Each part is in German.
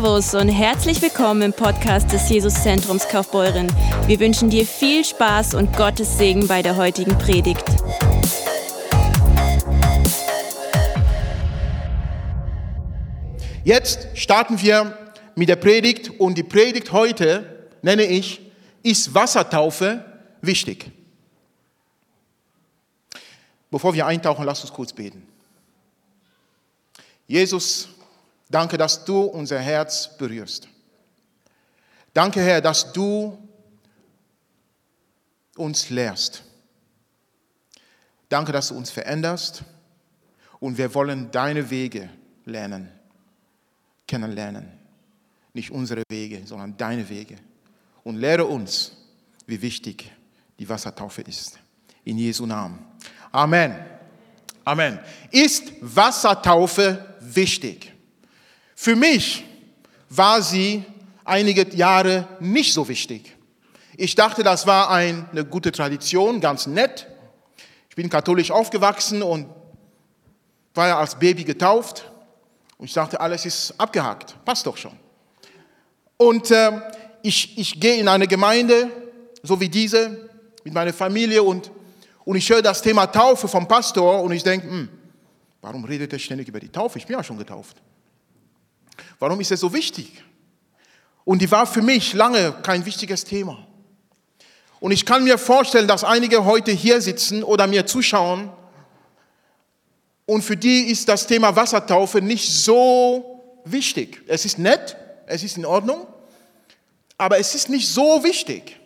Servus und herzlich willkommen im Podcast des Jesuszentrums Kaufbeuren. Wir wünschen dir viel Spaß und Gottes Segen bei der heutigen Predigt. Jetzt starten wir mit der Predigt und die Predigt heute nenne ich, ist Wassertaufe wichtig? Bevor wir eintauchen, lass uns kurz beten. Jesus, danke, dass du unser Herz berührst. Danke, Herr, dass du uns lehrst. Danke, dass du uns veränderst und wir wollen deine Wege lernen, kennenlernen. Nicht unsere Wege, sondern deine Wege. Und lehre uns, wie wichtig die Wassertaufe ist. In Jesu Namen. Amen. Amen. Ist Wassertaufe wichtig? Für mich war sie einige Jahre nicht so wichtig. Ich dachte, das war eine gute Tradition, ganz nett. Ich bin katholisch aufgewachsen und war ja als Baby getauft. Und ich dachte, alles ist abgehakt, passt doch schon. Und äh, ich, ich gehe in eine Gemeinde, so wie diese, mit meiner Familie und, und ich höre das Thema Taufe vom Pastor und ich denke, hm, warum redet er ständig über die Taufe? Ich bin ja schon getauft. Warum ist es so wichtig? Und die war für mich lange kein wichtiges Thema. Und ich kann mir vorstellen, dass einige heute hier sitzen oder mir zuschauen und für die ist das Thema Wassertaufe nicht so wichtig. Es ist nett, es ist in Ordnung, aber es ist nicht so wichtig.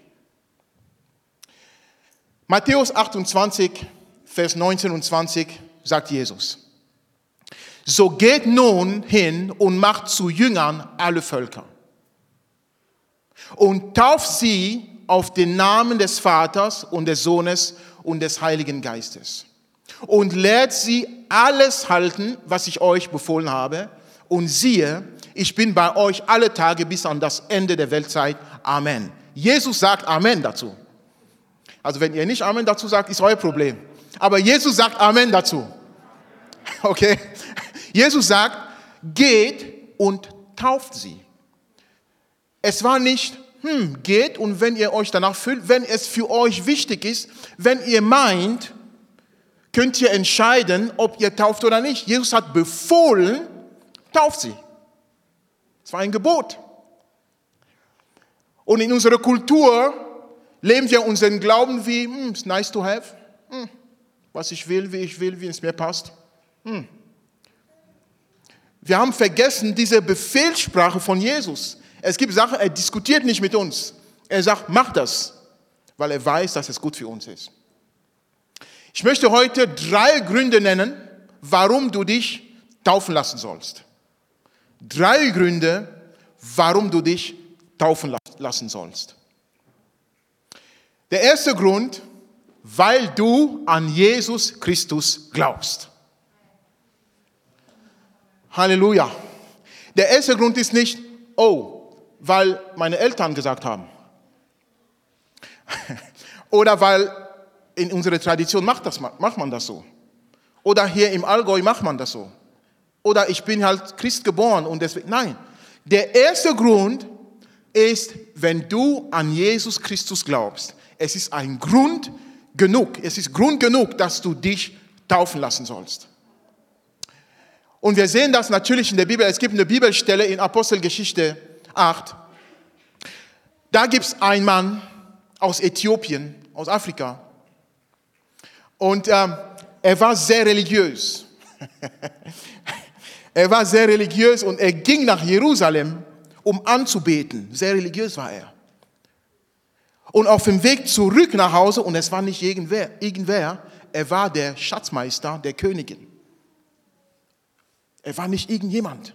Matthäus 28, Vers 19 und 20 sagt Jesus. So geht nun hin und macht zu Jüngern alle Völker und tauft sie auf den Namen des Vaters und des Sohnes und des Heiligen Geistes und lehrt sie alles halten, was ich euch befohlen habe. Und siehe, ich bin bei euch alle Tage bis an das Ende der Weltzeit. Amen. Jesus sagt Amen dazu. Also wenn ihr nicht Amen dazu sagt, ist euer Problem. Aber Jesus sagt Amen dazu. Okay? Jesus sagt, geht und tauft sie. Es war nicht, hm, geht und wenn ihr euch danach fühlt, wenn es für euch wichtig ist, wenn ihr meint, könnt ihr entscheiden, ob ihr tauft oder nicht. Jesus hat befohlen, tauft sie. Es war ein Gebot. Und in unserer Kultur leben wir unseren Glauben wie, hm, it's nice to have, hm, was ich will, wie ich will, wie es mir passt. Hm. Wir haben vergessen diese Befehlssprache von Jesus. Es gibt Sachen, er diskutiert nicht mit uns. Er sagt, mach das, weil er weiß, dass es gut für uns ist. Ich möchte heute drei Gründe nennen, warum du dich taufen lassen sollst. Drei Gründe, warum du dich taufen lassen sollst. Der erste Grund, weil du an Jesus Christus glaubst. Halleluja. Der erste Grund ist nicht, oh, weil meine Eltern gesagt haben. Oder weil in unserer Tradition macht, das, macht man das so. Oder hier im Allgäu macht man das so. Oder ich bin halt Christ geboren und deswegen. Nein. Der erste Grund ist, wenn du an Jesus Christus glaubst. Es ist ein Grund genug. Es ist Grund genug, dass du dich taufen lassen sollst. Und wir sehen das natürlich in der Bibel. Es gibt eine Bibelstelle in Apostelgeschichte 8. Da gibt es einen Mann aus Äthiopien, aus Afrika. Und ähm, er war sehr religiös. er war sehr religiös und er ging nach Jerusalem, um anzubeten. Sehr religiös war er. Und auf dem Weg zurück nach Hause, und es war nicht irgendwer, irgendwer er war der Schatzmeister der Königin. Er war nicht irgendjemand.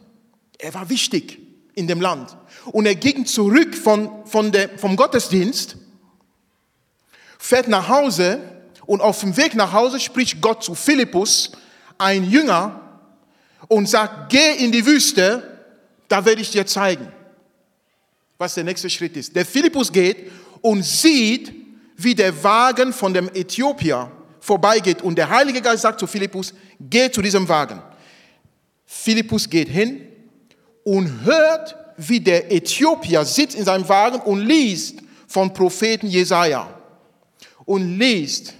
Er war wichtig in dem Land. Und er ging zurück von, von der, vom Gottesdienst, fährt nach Hause und auf dem Weg nach Hause spricht Gott zu Philippus, ein Jünger, und sagt, geh in die Wüste, da werde ich dir zeigen, was der nächste Schritt ist. Der Philippus geht und sieht, wie der Wagen von dem Äthiopier vorbeigeht. Und der Heilige Geist sagt zu Philippus, geh zu diesem Wagen. Philippus geht hin und hört, wie der Äthiopier sitzt in seinem Wagen und liest von Propheten Jesaja und liest,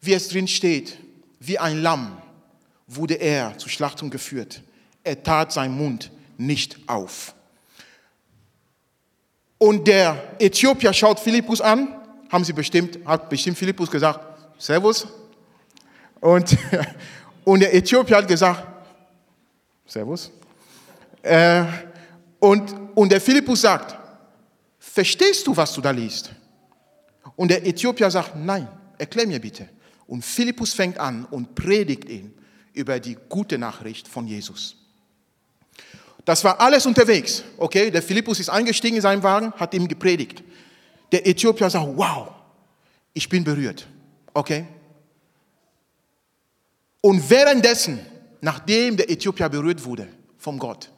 wie es drin steht, wie ein Lamm wurde er zur Schlachtung geführt. Er tat seinen Mund nicht auf. Und der Äthiopier schaut Philippus an, haben sie bestimmt, hat bestimmt Philippus gesagt, Servus. Und, und der Äthiopier hat gesagt, Servus. Äh, und, und der Philippus sagt, verstehst du, was du da liest? Und der Äthiopier sagt, nein, erklär mir bitte. Und Philippus fängt an und predigt ihn über die gute Nachricht von Jesus. Das war alles unterwegs. Okay, der Philippus ist eingestiegen in seinen Wagen, hat ihm gepredigt. Der Äthiopier sagt, wow, ich bin berührt. Okay? Und währenddessen, nachdem der Äthiopier berührt wurde vom Gott,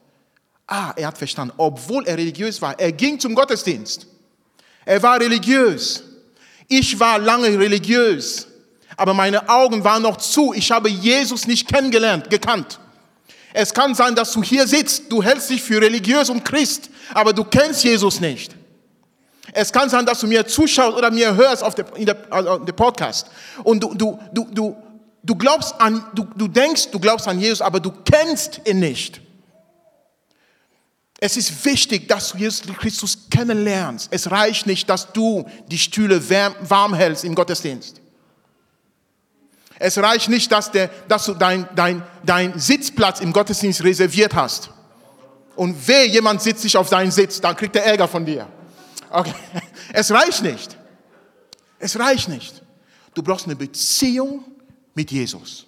ah, er hat verstanden, obwohl er religiös war, er ging zum Gottesdienst. Er war religiös. Ich war lange religiös, aber meine Augen waren noch zu. Ich habe Jesus nicht kennengelernt, gekannt. Es kann sein, dass du hier sitzt, du hältst dich für religiös und Christ, aber du kennst Jesus nicht. Es kann sein, dass du mir zuschaust oder mir hörst auf der, also Podcast und du, du, du, du, du glaubst an, du, du denkst, du glaubst an Jesus, aber du kennst ihn nicht. Es ist wichtig, dass du Jesus Christus kennenlernst. Es reicht nicht, dass du die Stühle warm hältst im Gottesdienst. Es reicht nicht, dass, der, dass du dein, dein, dein Sitzplatz im Gottesdienst reserviert hast. Und weh, jemand sitzt sich auf seinen Sitz, dann kriegt er Ärger von dir. Okay. Es reicht nicht. Es reicht nicht. Du brauchst eine Beziehung mit Jesus.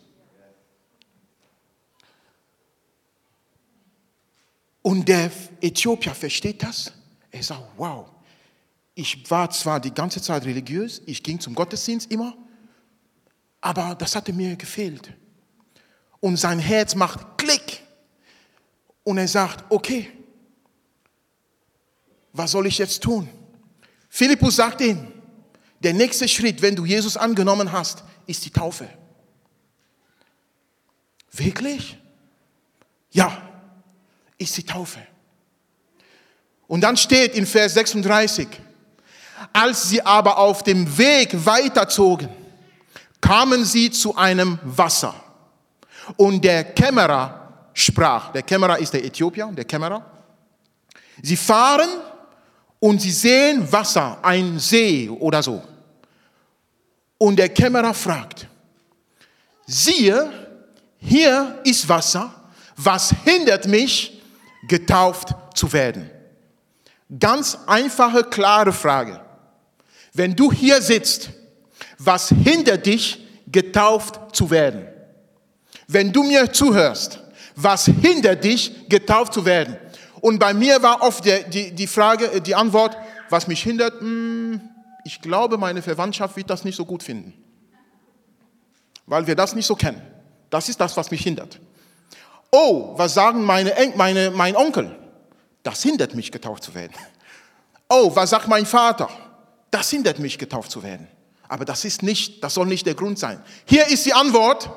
Und der Äthiopier versteht das. Er sagt, wow, ich war zwar die ganze Zeit religiös, ich ging zum Gottesdienst immer, aber das hatte mir gefehlt. Und sein Herz macht Klick. Und er sagt, okay, was soll ich jetzt tun? Philippus sagt ihm, der nächste Schritt, wenn du Jesus angenommen hast, ist die Taufe. Wirklich? Ja, ist die Taufe. Und dann steht in Vers 36, als sie aber auf dem Weg weiterzogen, kamen sie zu einem Wasser. Und der Kämmerer sprach, der Kämmerer ist der Äthiopier, der Kämmerer. Sie fahren und sie sehen Wasser, ein See oder so. Und der Kämmerer fragt, siehe, hier ist Wasser, was hindert mich, getauft zu werden? Ganz einfache, klare Frage. Wenn du hier sitzt, was hindert dich, getauft zu werden? Wenn du mir zuhörst, was hindert dich, getauft zu werden? Und bei mir war oft die, die, die Frage, äh, die Antwort, was mich hindert, hm, ich glaube, meine Verwandtschaft wird das nicht so gut finden. Weil wir das nicht so kennen. Das ist das, was mich hindert. Oh, was sagen meine, meine, mein Onkel? Das hindert mich, getauft zu werden. Oh, was sagt mein Vater? Das hindert mich, getauft zu werden. Aber das ist nicht, das soll nicht der Grund sein. Hier ist die Antwort.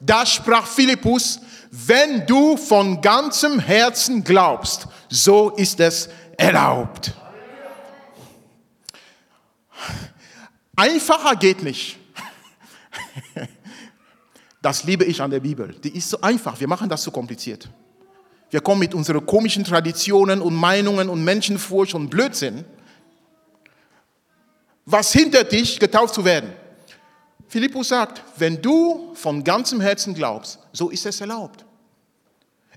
Da sprach Philippus, wenn du von ganzem Herzen glaubst, so ist es erlaubt. Einfacher geht nicht. Das liebe ich an der Bibel. Die ist so einfach. Wir machen das so kompliziert. Wir kommen mit unseren komischen Traditionen und Meinungen und Menschenfurcht und Blödsinn. Was hindert dich, getauft zu werden? Philippus sagt, wenn du von ganzem Herzen glaubst, so ist es erlaubt.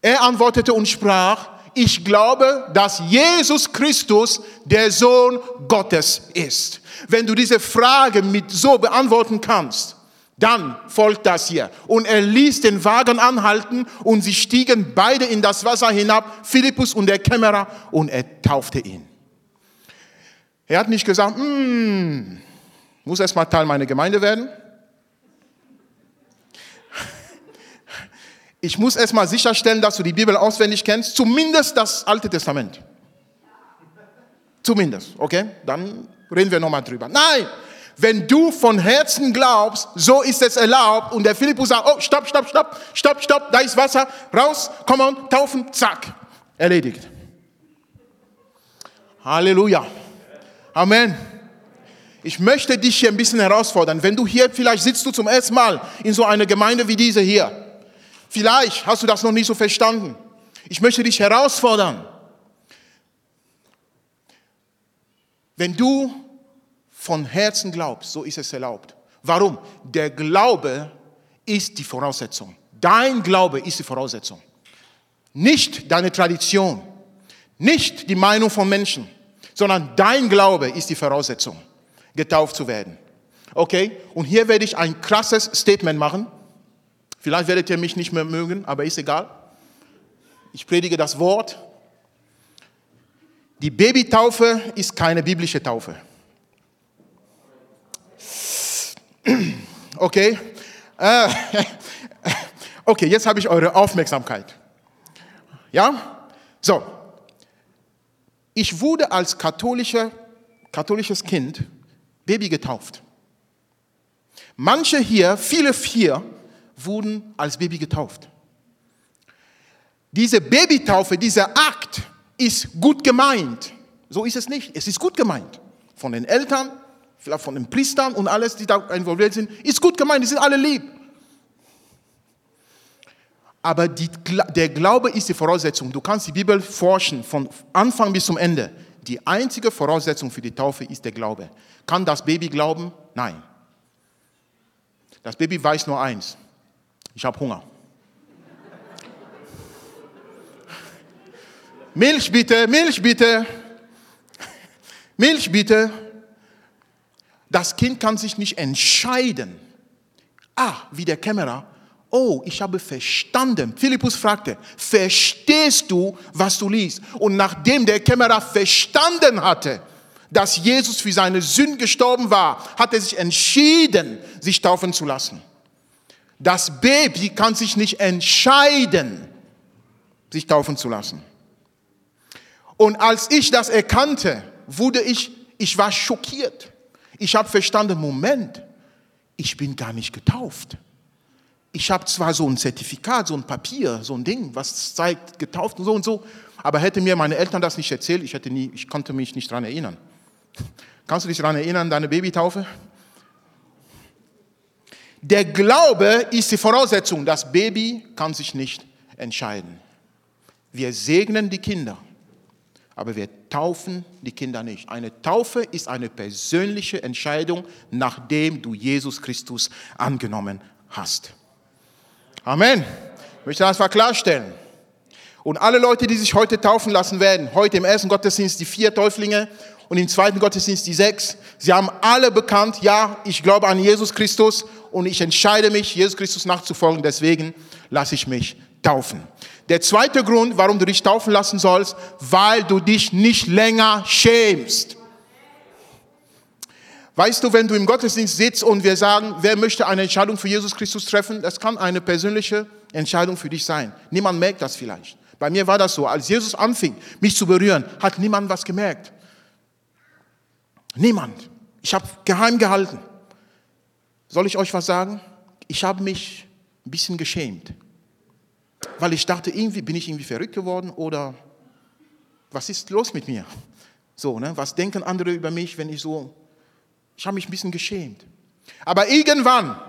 Er antwortete und sprach, ich glaube, dass Jesus Christus der Sohn Gottes ist. Wenn du diese Frage mit so beantworten kannst, dann folgt das hier. Und er ließ den Wagen anhalten und sie stiegen beide in das Wasser hinab, Philippus und der Kämmerer, und er taufte ihn. Er hat nicht gesagt, hm, muss erst mal Teil meiner Gemeinde werden. Ich muss erst mal sicherstellen, dass du die Bibel auswendig kennst, zumindest das Alte Testament. Zumindest, okay? Dann reden wir nochmal drüber. Nein, wenn du von Herzen glaubst, so ist es erlaubt. Und der Philippus sagt, oh, stopp, stopp, stopp, stopp, stopp, da ist Wasser, raus, komm on, taufen, zack, erledigt. Halleluja. Amen. Ich möchte dich hier ein bisschen herausfordern. Wenn du hier, vielleicht sitzt du zum ersten Mal in so einer Gemeinde wie diese hier. Vielleicht hast du das noch nicht so verstanden. Ich möchte dich herausfordern. Wenn du von Herzen glaubst, so ist es erlaubt. Warum? Der Glaube ist die Voraussetzung. Dein Glaube ist die Voraussetzung. Nicht deine Tradition, nicht die Meinung von Menschen, sondern dein Glaube ist die Voraussetzung, getauft zu werden. Okay? Und hier werde ich ein krasses Statement machen. Vielleicht werdet ihr mich nicht mehr mögen, aber ist egal. Ich predige das Wort. Die Babytaufe ist keine biblische Taufe. Okay? Äh, okay, jetzt habe ich eure Aufmerksamkeit. Ja? So. Ich wurde als katholischer, katholisches Kind Baby getauft. Manche hier, viele hier, wurden als Baby getauft. Diese Babytaufe, dieser Akt ist gut gemeint. So ist es nicht. Es ist gut gemeint. Von den Eltern, vielleicht von den Priestern und alles, die da involviert sind, ist gut gemeint. Die sind alle lieb. Aber die, der Glaube ist die Voraussetzung. Du kannst die Bibel forschen von Anfang bis zum Ende. Die einzige Voraussetzung für die Taufe ist der Glaube. Kann das Baby glauben? Nein. Das Baby weiß nur eins. Ich habe Hunger. Milch bitte, Milch bitte. Milch bitte. Das Kind kann sich nicht entscheiden. Ah, wie der Kämmerer. Oh, ich habe verstanden. Philippus fragte, verstehst du, was du liest? Und nachdem der Kämmerer verstanden hatte, dass Jesus für seine Sünden gestorben war, hat er sich entschieden, sich taufen zu lassen. Das Baby kann sich nicht entscheiden, sich taufen zu lassen. Und als ich das erkannte, wurde ich, ich war schockiert. Ich habe verstanden, Moment, ich bin gar nicht getauft. Ich habe zwar so ein Zertifikat, so ein Papier, so ein Ding, was zeigt, getauft und so und so, aber hätte mir meine Eltern das nicht erzählt, ich, hätte nie, ich konnte mich nicht daran erinnern. Kannst du dich daran erinnern, deine Babytaufe? Der Glaube ist die Voraussetzung. Das Baby kann sich nicht entscheiden. Wir segnen die Kinder aber wir taufen die Kinder nicht. Eine Taufe ist eine persönliche Entscheidung, nachdem du Jesus Christus angenommen hast. Amen. Ich möchte das mal klarstellen. Und alle Leute, die sich heute taufen lassen werden, heute im ersten Gottesdienst die vier Täuflinge und im zweiten Gottesdienst die sechs, sie haben alle bekannt, ja, ich glaube an Jesus Christus und ich entscheide mich, Jesus Christus nachzufolgen, deswegen lasse ich mich taufen. Der zweite Grund, warum du dich taufen lassen sollst, weil du dich nicht länger schämst. Weißt du, wenn du im Gottesdienst sitzt und wir sagen, wer möchte eine Entscheidung für Jesus Christus treffen, das kann eine persönliche Entscheidung für dich sein. Niemand merkt das vielleicht. Bei mir war das so, als Jesus anfing, mich zu berühren, hat niemand was gemerkt. Niemand. Ich habe geheim gehalten. Soll ich euch was sagen? Ich habe mich ein bisschen geschämt weil ich dachte, irgendwie bin ich irgendwie verrückt geworden oder was ist los mit mir? So, ne? Was denken andere über mich, wenn ich so, ich habe mich ein bisschen geschämt. Aber irgendwann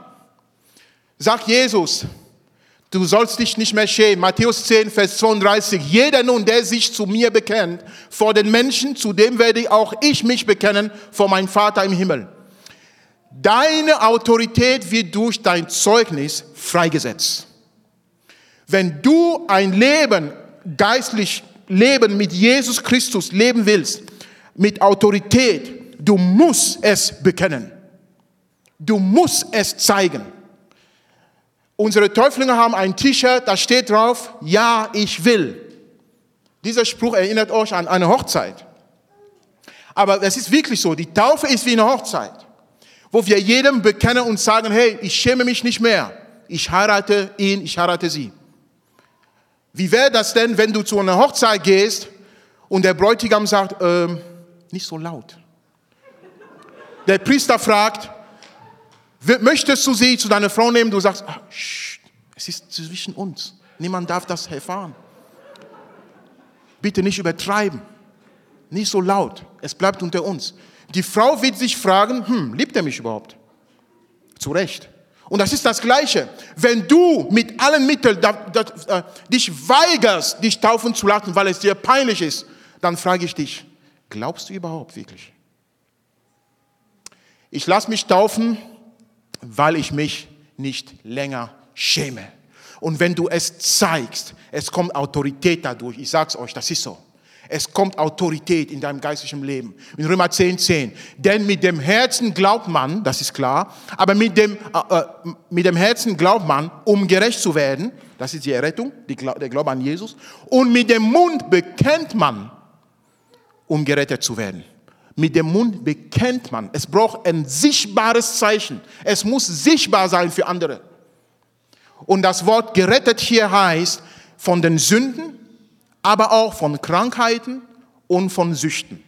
sagt Jesus, du sollst dich nicht mehr schämen. Matthäus 10, Vers 32. Jeder nun, der sich zu mir bekennt, vor den Menschen, zu dem werde auch ich mich bekennen, vor meinem Vater im Himmel. Deine Autorität wird durch dein Zeugnis freigesetzt. Wenn du ein Leben, geistlich Leben mit Jesus Christus leben willst, mit Autorität, du musst es bekennen. Du musst es zeigen. Unsere Täuflinge haben ein T-Shirt, da steht drauf, ja, ich will. Dieser Spruch erinnert euch an eine Hochzeit. Aber es ist wirklich so, die Taufe ist wie eine Hochzeit, wo wir jedem bekennen und sagen, hey, ich schäme mich nicht mehr. Ich heirate ihn, ich heirate sie. Wie wäre das denn, wenn du zu einer Hochzeit gehst und der Bräutigam sagt, ähm, nicht so laut. Der Priester fragt, möchtest du sie zu deiner Frau nehmen? Du sagst, ach, es ist zwischen uns. Niemand darf das erfahren. Bitte nicht übertreiben. nicht so laut. Es bleibt unter uns. Die Frau wird sich fragen, hm, liebt er mich überhaupt? Zu Recht. Und das ist das Gleiche. Wenn du mit allen Mitteln da, da, äh, dich weigerst, dich taufen zu lassen, weil es dir peinlich ist, dann frage ich dich, glaubst du überhaupt wirklich? Ich lasse mich taufen, weil ich mich nicht länger schäme. Und wenn du es zeigst, es kommt Autorität dadurch. Ich sag's euch, das ist so. Es kommt Autorität in deinem geistlichen Leben. In Römer 10, 10. Denn mit dem Herzen glaubt man, das ist klar, aber mit dem, äh, äh, mit dem Herzen glaubt man, um gerecht zu werden, das ist die Errettung, die, der Glaube an Jesus, und mit dem Mund bekennt man, um gerettet zu werden. Mit dem Mund bekennt man. Es braucht ein sichtbares Zeichen. Es muss sichtbar sein für andere. Und das Wort gerettet hier heißt von den Sünden, aber auch von Krankheiten und von Süchten.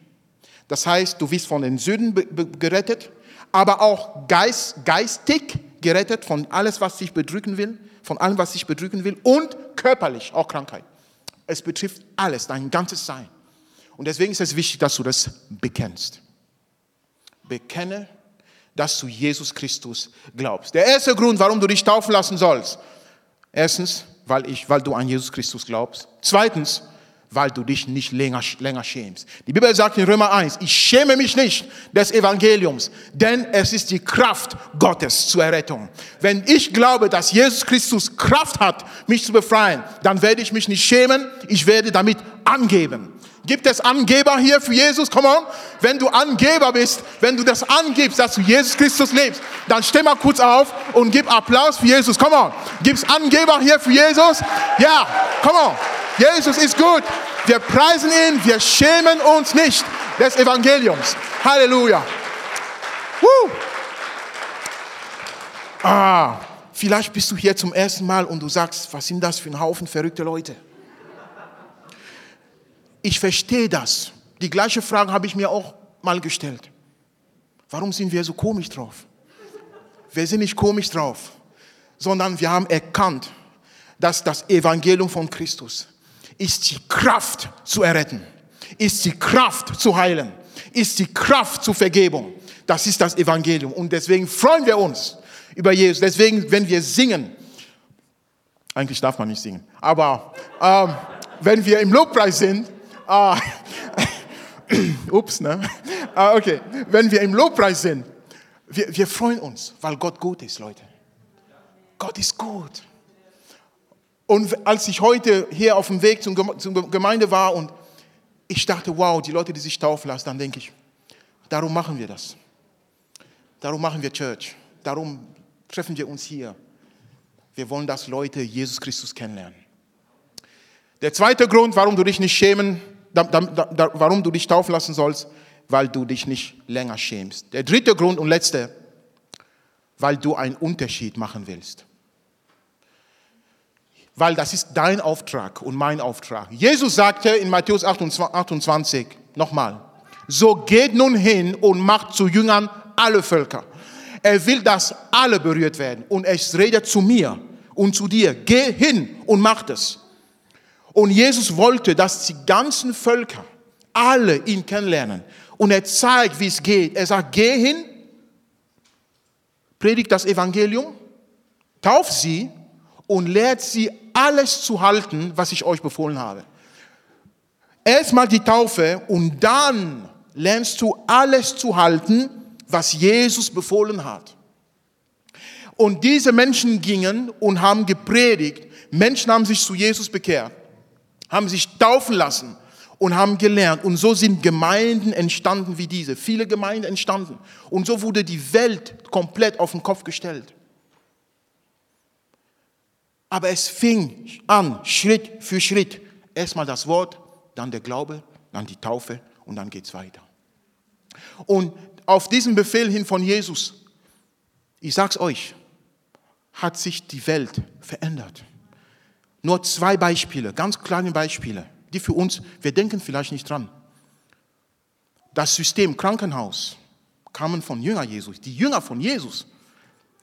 Das heißt, du wirst von den Sünden gerettet, aber auch geist, geistig gerettet von alles, was dich bedrücken will, von allem, was dich bedrücken will und körperlich, auch Krankheit. Es betrifft alles, dein ganzes Sein. Und deswegen ist es wichtig, dass du das bekennst. Bekenne, dass du Jesus Christus glaubst. Der erste Grund, warum du dich taufen lassen sollst. Erstens, weil, ich, weil du an Jesus Christus glaubst. Zweitens, weil du dich nicht länger, länger schämst. Die Bibel sagt in Römer 1, ich schäme mich nicht des Evangeliums, denn es ist die Kraft Gottes zur Errettung. Wenn ich glaube, dass Jesus Christus Kraft hat, mich zu befreien, dann werde ich mich nicht schämen, ich werde damit angeben. Gibt es Angeber hier für Jesus? Come on. Wenn du Angeber bist, wenn du das angibst, dass du Jesus Christus lebst, dann steh mal kurz auf und gib Applaus für Jesus. Come on. Gibt's Angeber hier für Jesus? Ja, come on. Jesus ist gut. Wir preisen ihn, wir schämen uns nicht des Evangeliums. Halleluja. Woo. Ah, vielleicht bist du hier zum ersten Mal und du sagst, was sind das für ein Haufen verrückte Leute? Ich verstehe das. Die gleiche Frage habe ich mir auch mal gestellt. Warum sind wir so komisch drauf? Wir sind nicht komisch drauf, sondern wir haben erkannt, dass das Evangelium von Christus ist die Kraft zu erretten, ist die Kraft zu heilen, ist die Kraft zur Vergebung. Das ist das Evangelium. Und deswegen freuen wir uns über Jesus. Deswegen, wenn wir singen, eigentlich darf man nicht singen, aber ähm, wenn wir im Lobpreis sind, Ah, ups, ne? Ah, okay, wenn wir im Lobpreis sind, wir, wir freuen uns, weil Gott gut ist, Leute. Gott ist gut. Und als ich heute hier auf dem Weg zur Gemeinde war und ich dachte, wow, die Leute, die sich taufen lassen, dann denke ich, darum machen wir das. Darum machen wir Church. Darum treffen wir uns hier. Wir wollen, dass Leute Jesus Christus kennenlernen. Der zweite Grund, warum du dich nicht schämen da, da, da, warum du dich taufen lassen sollst, weil du dich nicht länger schämst. Der dritte Grund und letzte, weil du einen Unterschied machen willst. Weil das ist dein Auftrag und mein Auftrag. Jesus sagte in Matthäus 28, nochmal, so geht nun hin und macht zu Jüngern alle Völker. Er will, dass alle berührt werden. Und es redet zu mir und zu dir. Geh hin und mach es. Und Jesus wollte, dass die ganzen Völker alle ihn kennenlernen. Und er zeigt, wie es geht. Er sagt, geh hin, predigt das Evangelium, tauf sie und lehrt sie alles zu halten, was ich euch befohlen habe. Erstmal die Taufe und dann lernst du alles zu halten, was Jesus befohlen hat. Und diese Menschen gingen und haben gepredigt. Menschen haben sich zu Jesus bekehrt haben sich taufen lassen und haben gelernt. Und so sind Gemeinden entstanden wie diese. Viele Gemeinden entstanden. Und so wurde die Welt komplett auf den Kopf gestellt. Aber es fing an, Schritt für Schritt. Erstmal das Wort, dann der Glaube, dann die Taufe und dann geht es weiter. Und auf diesen Befehl hin von Jesus, ich sag's euch, hat sich die Welt verändert. Nur zwei Beispiele, ganz kleine Beispiele, die für uns, wir denken vielleicht nicht dran. Das System Krankenhaus kamen von Jünger Jesus. Die Jünger von Jesus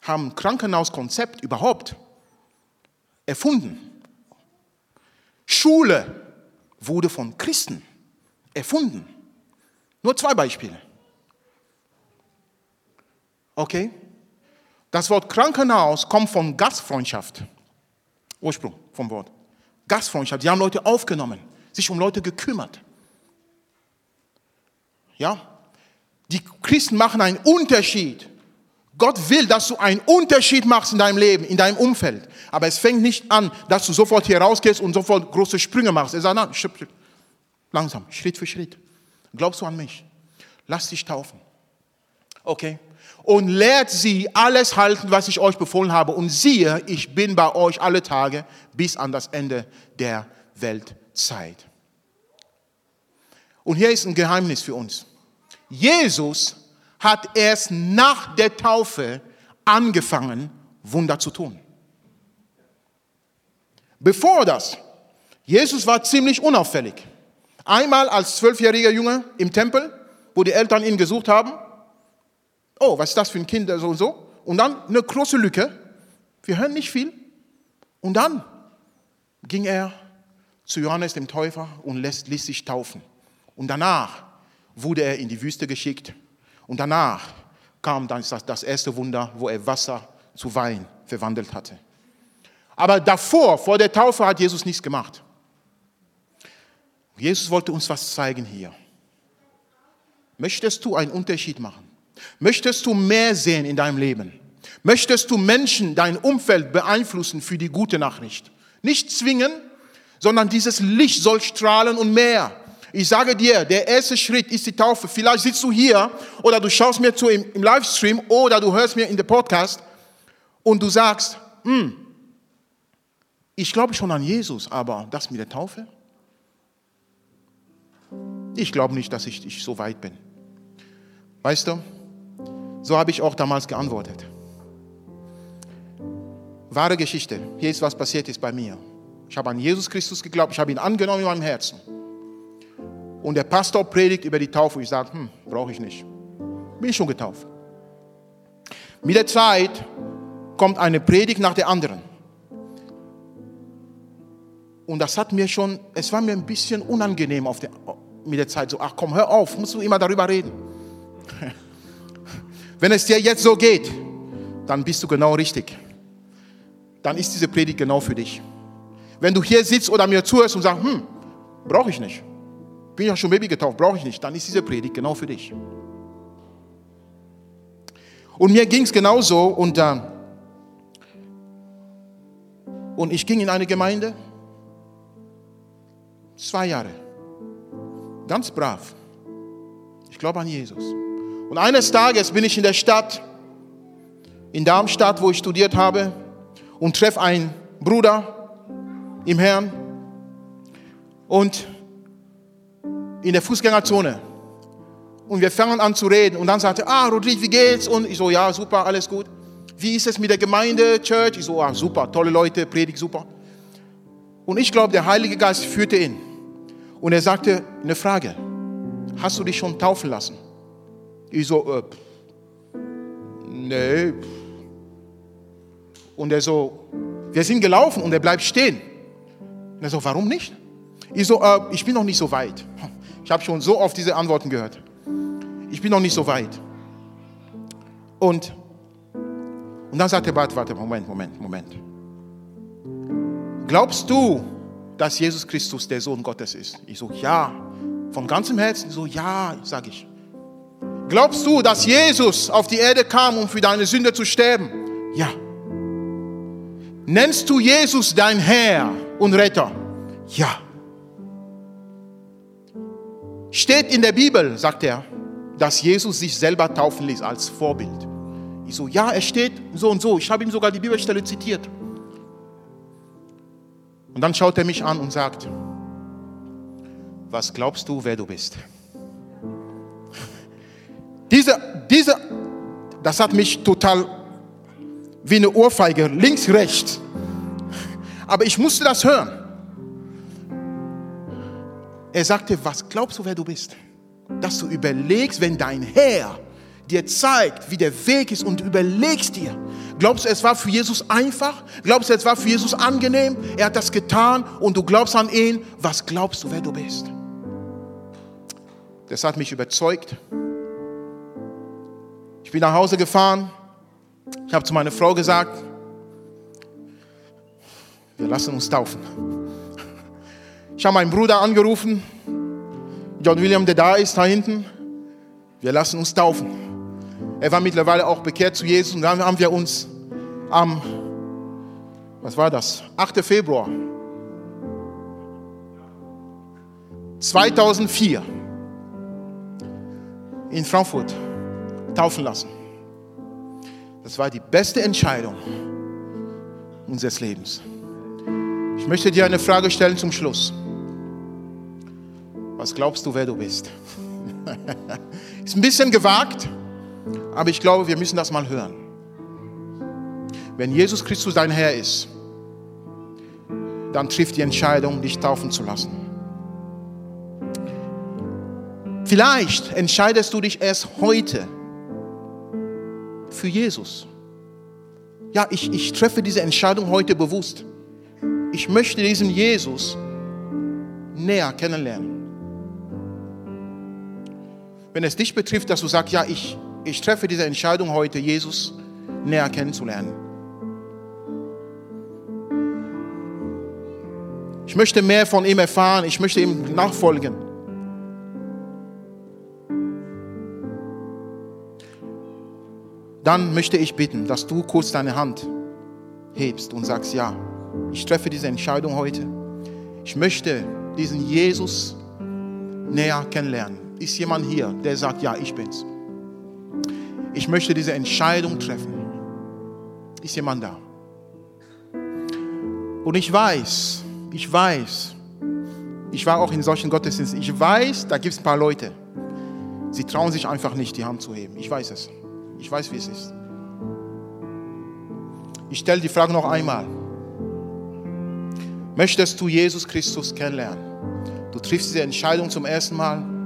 haben Krankenhauskonzept überhaupt erfunden. Schule wurde von Christen erfunden. Nur zwei Beispiele. Okay? Das Wort Krankenhaus kommt von Gastfreundschaft. Ursprung vom Wort. Gastfreundschaft. Sie haben Leute aufgenommen, sich um Leute gekümmert. Ja? Die Christen machen einen Unterschied. Gott will, dass du einen Unterschied machst in deinem Leben, in deinem Umfeld. Aber es fängt nicht an, dass du sofort hier rausgehst und sofort große Sprünge machst. Er sagt, nein, langsam, Schritt für Schritt. Glaubst du an mich? Lass dich taufen. Okay? Und lehrt sie alles halten, was ich euch befohlen habe. Und siehe, ich bin bei euch alle Tage bis an das Ende der Weltzeit. Und hier ist ein Geheimnis für uns. Jesus hat erst nach der Taufe angefangen, Wunder zu tun. Bevor das, Jesus war ziemlich unauffällig. Einmal als zwölfjähriger Junge im Tempel, wo die Eltern ihn gesucht haben. Oh, was ist das für ein Kind, so und so. Und dann eine große Lücke. Wir hören nicht viel. Und dann ging er zu Johannes dem Täufer und ließ, sich taufen. Und danach wurde er in die Wüste geschickt. Und danach kam dann das erste Wunder, wo er Wasser zu Wein verwandelt hatte. Aber davor, vor der Taufe, hat Jesus nichts gemacht. Jesus wollte uns was zeigen hier. Möchtest du einen Unterschied machen? Möchtest du mehr sehen in deinem Leben? Möchtest du Menschen, dein Umfeld beeinflussen für die gute Nachricht? Nicht zwingen, sondern dieses Licht soll strahlen und mehr. Ich sage dir, der erste Schritt ist die Taufe. Vielleicht sitzt du hier oder du schaust mir zu im, im Livestream oder du hörst mir in der Podcast und du sagst, hm, ich glaube schon an Jesus, aber das mit der Taufe? Ich glaube nicht, dass ich, ich so weit bin. Weißt du, so habe ich auch damals geantwortet. Wahre Geschichte. Hier ist was passiert ist bei mir. Ich habe an Jesus Christus geglaubt, ich habe ihn angenommen in meinem Herzen. Und der Pastor predigt über die Taufe. Ich sage, hm, brauche ich nicht. Bin ich schon getauft. Mit der Zeit kommt eine Predigt nach der anderen. Und das hat mir schon, es war mir ein bisschen unangenehm auf der, mit der Zeit. So, ach komm, hör auf, musst du immer darüber reden. Wenn es dir jetzt so geht, dann bist du genau richtig. Dann ist diese Predigt genau für dich. Wenn du hier sitzt oder mir zuhörst und sagst, hm, brauche ich nicht. Bin ja schon Baby getauft, brauche ich nicht. Dann ist diese Predigt genau für dich. Und mir ging es genauso und, äh, und ich ging in eine Gemeinde, zwei Jahre, ganz brav. Ich glaube an Jesus. Und eines Tages bin ich in der Stadt, in Darmstadt, wo ich studiert habe, und treffe einen Bruder im Herrn. Und in der Fußgängerzone. Und wir fangen an zu reden. Und dann sagte er, ah, Rodrigo, wie geht's? Und ich so, ja, super, alles gut. Wie ist es mit der Gemeinde, Church? Ich so, ah, super, tolle Leute, Predigt, super. Und ich glaube, der Heilige Geist führte ihn. Und er sagte, eine Frage, hast du dich schon taufen lassen? Ich so, äh, nee. Und er so, wir sind gelaufen und er bleibt stehen. Und er so, warum nicht? Ich so, äh, ich bin noch nicht so weit. Ich habe schon so oft diese Antworten gehört. Ich bin noch nicht so weit. Und, und dann sagt er, warte, warte, Moment, Moment, Moment. Glaubst du, dass Jesus Christus der Sohn Gottes ist? Ich so, ja. Von ganzem Herzen, so, ja, sage ich. Glaubst du, dass Jesus auf die Erde kam, um für deine Sünde zu sterben? Ja. Nennst du Jesus dein Herr und Retter? Ja. Steht in der Bibel, sagt er, dass Jesus sich selber taufen ließ als Vorbild. Ich so, ja, es steht so und so. Ich habe ihm sogar die Bibelstelle zitiert. Und dann schaut er mich an und sagt, was glaubst du, wer du bist? Diese, diese, das hat mich total wie eine Ohrfeige, links, rechts. Aber ich musste das hören. Er sagte, was glaubst du, wer du bist? Dass du überlegst, wenn dein Herr dir zeigt, wie der Weg ist und überlegst dir. Glaubst du, es war für Jesus einfach? Glaubst du, es war für Jesus angenehm? Er hat das getan und du glaubst an ihn. Was glaubst du, wer du bist? Das hat mich überzeugt. Ich bin nach Hause gefahren. Ich habe zu meiner Frau gesagt, wir lassen uns taufen. Ich habe meinen Bruder angerufen, John William, der da ist, da hinten. Wir lassen uns taufen. Er war mittlerweile auch bekehrt zu Jesus und dann haben wir uns am, was war das, 8. Februar 2004 in Frankfurt taufen lassen. Das war die beste Entscheidung unseres Lebens. Ich möchte dir eine Frage stellen zum Schluss. Was glaubst du, wer du bist? Ist ein bisschen gewagt, aber ich glaube, wir müssen das mal hören. Wenn Jesus Christus dein Herr ist, dann trifft die Entscheidung, dich taufen zu lassen. Vielleicht entscheidest du dich erst heute für Jesus. Ja, ich, ich treffe diese Entscheidung heute bewusst. Ich möchte diesen Jesus näher kennenlernen. Wenn es dich betrifft, dass du sagst, ja, ich, ich treffe diese Entscheidung heute, Jesus näher kennenzulernen. Ich möchte mehr von ihm erfahren, ich möchte ihm nachfolgen. Dann möchte ich bitten, dass du kurz deine Hand hebst und sagst, ja, ich treffe diese Entscheidung heute. Ich möchte diesen Jesus näher kennenlernen. Ist jemand hier, der sagt, ja, ich bin's. Ich möchte diese Entscheidung treffen. Ist jemand da? Und ich weiß, ich weiß, ich war auch in solchen Gottesdiensten, ich weiß, da gibt es ein paar Leute, sie trauen sich einfach nicht, die Hand zu heben. Ich weiß es. Ich weiß, wie es ist. Ich stelle die Frage noch einmal. Möchtest du Jesus Christus kennenlernen? Du triffst diese Entscheidung zum ersten Mal.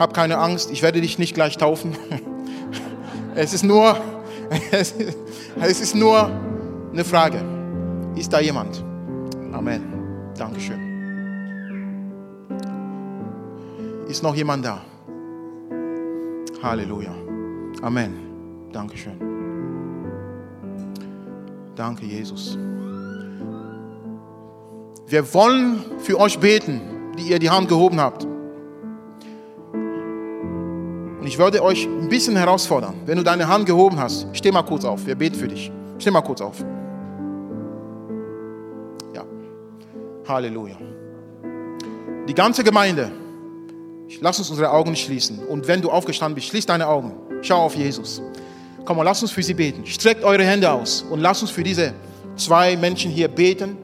Hab keine Angst, ich werde dich nicht gleich taufen. Es ist nur, es ist nur eine Frage. Ist da jemand? Amen. Dankeschön. Ist noch jemand da? Halleluja. Amen. Dankeschön. Danke, Jesus. Wir wollen für euch beten, die ihr die Hand gehoben habt. Würde euch ein bisschen herausfordern. Wenn du deine Hand gehoben hast, steh mal kurz auf. Wir beten für dich. Steh mal kurz auf. Ja. Halleluja. Die ganze Gemeinde, lass uns unsere Augen schließen. Und wenn du aufgestanden bist, schließ deine Augen. Schau auf Jesus. Komm mal, lass uns für sie beten. Streckt eure Hände aus und lass uns für diese zwei Menschen hier beten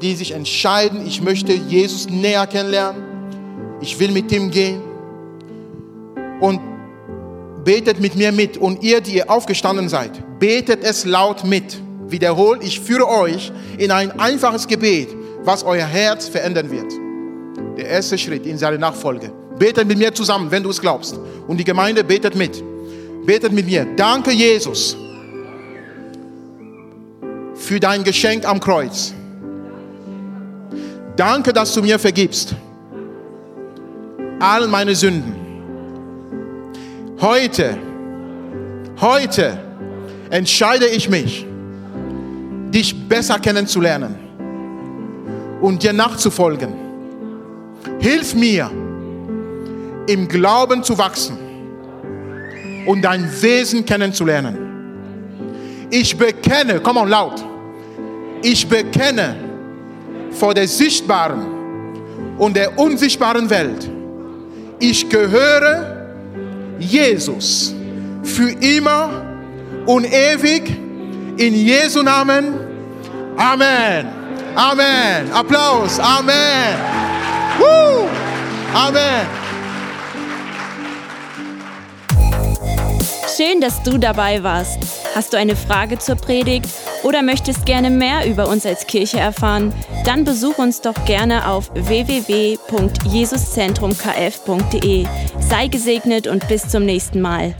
die sich entscheiden, ich möchte Jesus näher kennenlernen, ich will mit ihm gehen. Und betet mit mir mit. Und ihr, die ihr aufgestanden seid, betet es laut mit. Wiederholt, ich führe euch in ein einfaches Gebet, was euer Herz verändern wird. Der erste Schritt in seine Nachfolge. Betet mit mir zusammen, wenn du es glaubst. Und die Gemeinde betet mit. Betet mit mir. Danke, Jesus, für dein Geschenk am Kreuz. Danke, dass du mir vergibst. All meine Sünden. Heute, heute entscheide ich mich, dich besser kennenzulernen und dir nachzufolgen. Hilf mir, im Glauben zu wachsen und dein Wesen kennenzulernen. Ich bekenne, komm on laut, ich bekenne, vor der sichtbaren und der unsichtbaren Welt. Ich gehöre Jesus für immer und ewig in Jesu Namen. Amen. Amen. Applaus. Amen. Woo. Amen. Schön, dass du dabei warst. Hast du eine Frage zur Predigt oder möchtest gerne mehr über uns als Kirche erfahren? Dann besuch uns doch gerne auf www.jesuszentrumkf.de. Sei gesegnet und bis zum nächsten Mal.